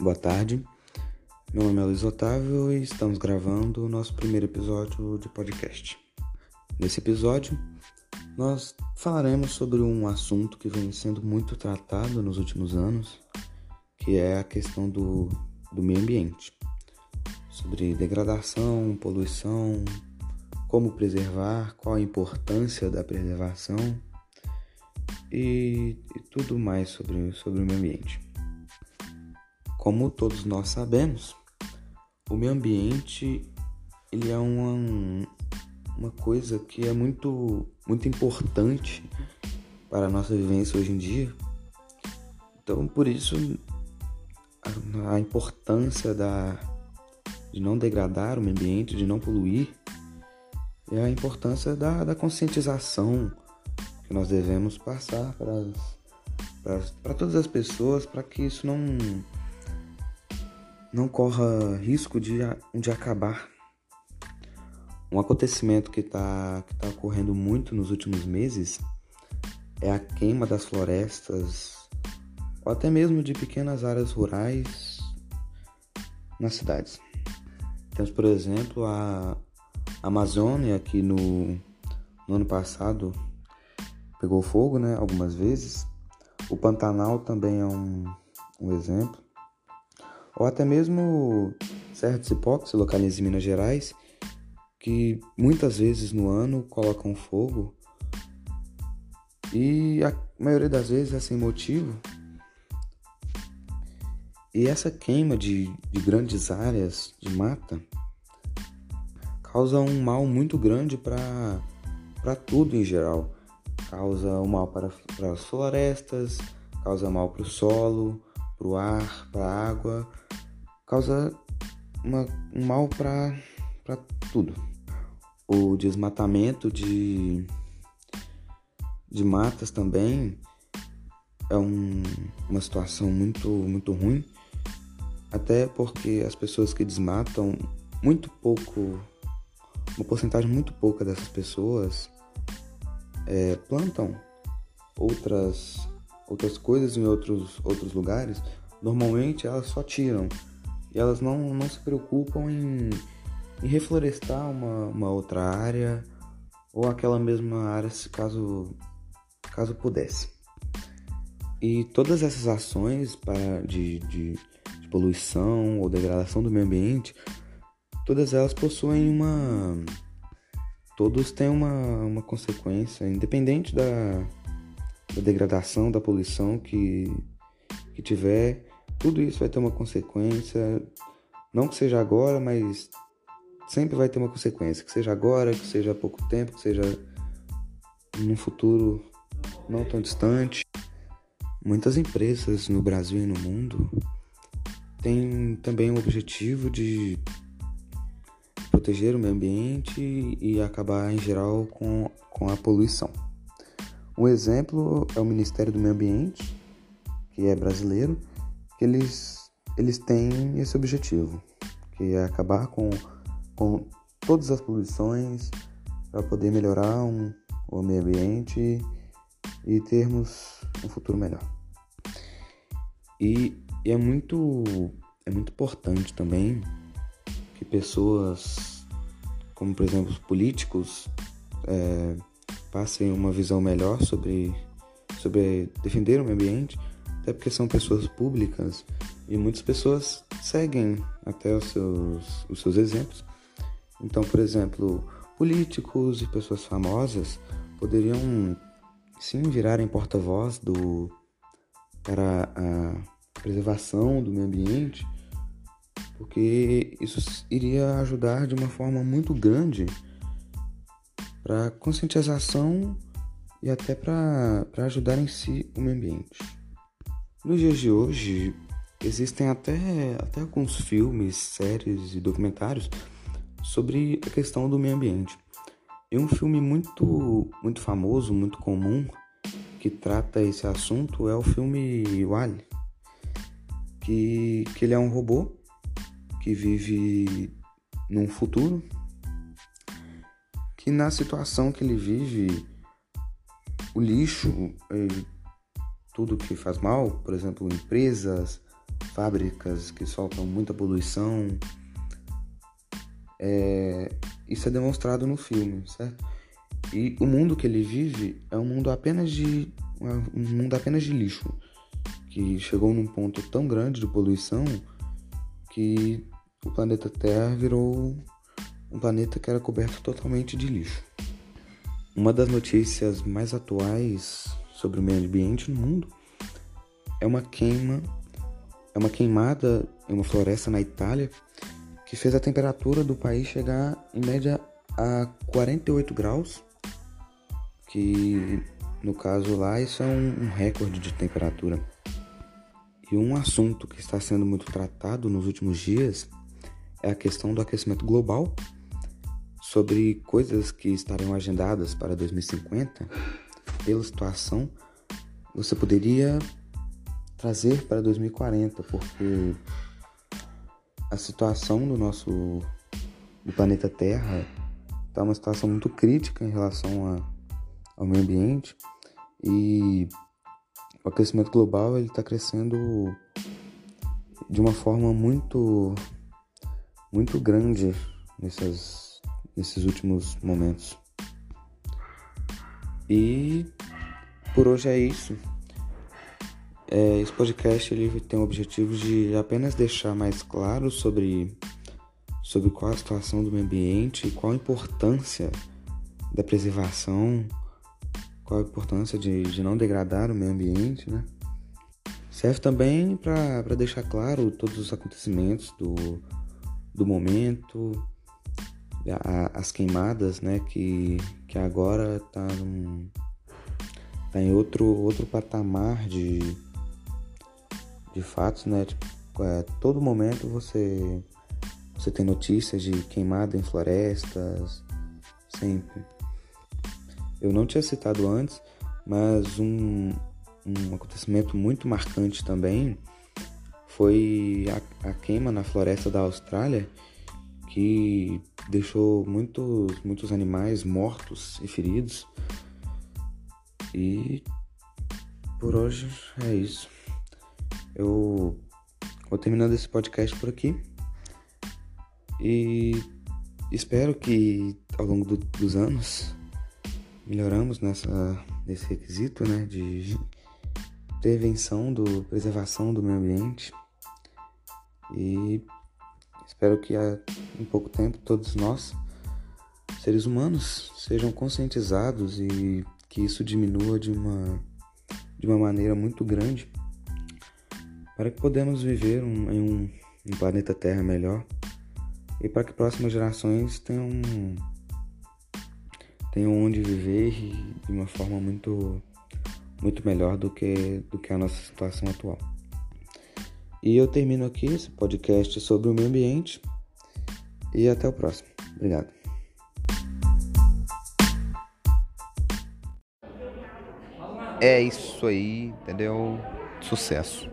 Boa tarde, meu nome é Luiz Otávio e estamos gravando o nosso primeiro episódio de podcast. Nesse episódio, nós falaremos sobre um assunto que vem sendo muito tratado nos últimos anos, que é a questão do, do meio ambiente. Sobre degradação, poluição, como preservar, qual a importância da preservação e, e tudo mais sobre, sobre o meio ambiente. Como todos nós sabemos, o meio ambiente ele é uma, uma coisa que é muito, muito importante para a nossa vivência hoje em dia. Então, por isso, a, a importância da, de não degradar o meio ambiente, de não poluir, é a importância da, da conscientização que nós devemos passar para, para todas as pessoas para que isso não não corra risco de, de acabar. Um acontecimento que está que tá ocorrendo muito nos últimos meses é a queima das florestas ou até mesmo de pequenas áreas rurais nas cidades. Temos, por exemplo, a Amazônia, que no, no ano passado pegou fogo né, algumas vezes. O Pantanal também é um, um exemplo ou até mesmo Serra de Cipó, localiza em Minas Gerais, que muitas vezes no ano colocam fogo e a maioria das vezes é sem motivo. E essa queima de, de grandes áreas de mata causa um mal muito grande para tudo em geral. Causa um mal para, para as florestas, causa mal para o solo, para o ar, para a água, causa uma, um mal para tudo. O desmatamento de, de matas também é um, uma situação muito, muito ruim, até porque as pessoas que desmatam, muito pouco, uma porcentagem muito pouca dessas pessoas é, plantam outras, outras coisas em outros, outros lugares. Normalmente elas só tiram elas não, não se preocupam em, em reflorestar uma, uma outra área ou aquela mesma área se caso, caso pudesse. E todas essas ações para, de, de, de poluição ou degradação do meio ambiente, todas elas possuem uma. Todos têm uma, uma consequência, independente da, da degradação, da poluição que, que tiver, tudo isso vai ter uma consequência, não que seja agora, mas sempre vai ter uma consequência, que seja agora, que seja há pouco tempo, que seja num futuro não tão distante. Muitas empresas no Brasil e no mundo têm também o objetivo de proteger o meio ambiente e acabar em geral com, com a poluição. Um exemplo é o Ministério do Meio Ambiente, que é brasileiro, que eles, eles têm esse objetivo, que é acabar com, com todas as poluições para poder melhorar um, o meio ambiente e termos um futuro melhor. E, e é muito é muito importante também que pessoas, como por exemplo os políticos, é, passem uma visão melhor sobre, sobre defender o meio ambiente, até porque são pessoas públicas e muitas pessoas seguem até os seus, os seus exemplos. Então, por exemplo, políticos e pessoas famosas poderiam sim virarem porta-voz do para a preservação do meio ambiente, porque isso iria ajudar de uma forma muito grande para conscientização e até para ajudar em si o meio ambiente. Nos dias de hoje, existem até, até alguns filmes, séries e documentários sobre a questão do meio ambiente. E um filme muito, muito famoso, muito comum, que trata esse assunto é o filme Wally, que, que ele é um robô que vive num futuro que na situação que ele vive o lixo tudo que faz mal, por exemplo, empresas, fábricas que soltam muita poluição. É, isso é demonstrado no filme, certo? E o mundo que ele vive é um mundo apenas de um mundo apenas de lixo, que chegou num ponto tão grande de poluição que o planeta Terra virou um planeta que era coberto totalmente de lixo. Uma das notícias mais atuais sobre o meio ambiente no mundo é uma queima, é uma queimada em uma floresta na Itália que fez a temperatura do país chegar em média a 48 graus, que no caso lá isso é um, recorde de temperatura. E um assunto que está sendo muito tratado nos últimos dias é a questão do aquecimento global, sobre coisas que estarão agendadas para 2050, pela situação, você poderia trazer para 2040, porque a situação do nosso do planeta Terra está uma situação muito crítica em relação a, ao meio ambiente e o aquecimento global ele está crescendo de uma forma muito muito grande nessas, nesses últimos momentos. E por hoje é isso. É, esse podcast ele tem o objetivo de apenas deixar mais claro sobre, sobre qual a situação do meio ambiente e qual a importância da preservação, qual a importância de, de não degradar o meio ambiente, né? Serve também para deixar claro todos os acontecimentos do, do momento, a, as queimadas, né, que, que agora está tá em outro, outro patamar de, de fatos, né, tipo, é, todo momento você, você tem notícias de queimada em florestas, sempre. Eu não tinha citado antes, mas um, um acontecimento muito marcante também foi a, a queima na floresta da Austrália que deixou muitos, muitos animais mortos e feridos. E por hoje é isso. Eu vou terminando esse podcast por aqui. E espero que ao longo do, dos anos melhoramos nessa, nesse requisito né, de prevenção, do preservação do meio ambiente. E espero que em pouco tempo todos nós, seres humanos, sejam conscientizados e que isso diminua de uma, de uma maneira muito grande para que podemos viver um, em um, um planeta Terra melhor e para que próximas gerações tenham, tenham onde viver de uma forma muito, muito melhor do que, do que a nossa situação atual. E eu termino aqui esse podcast sobre o meio ambiente e até o próximo. Obrigado. É isso aí, entendeu? Sucesso.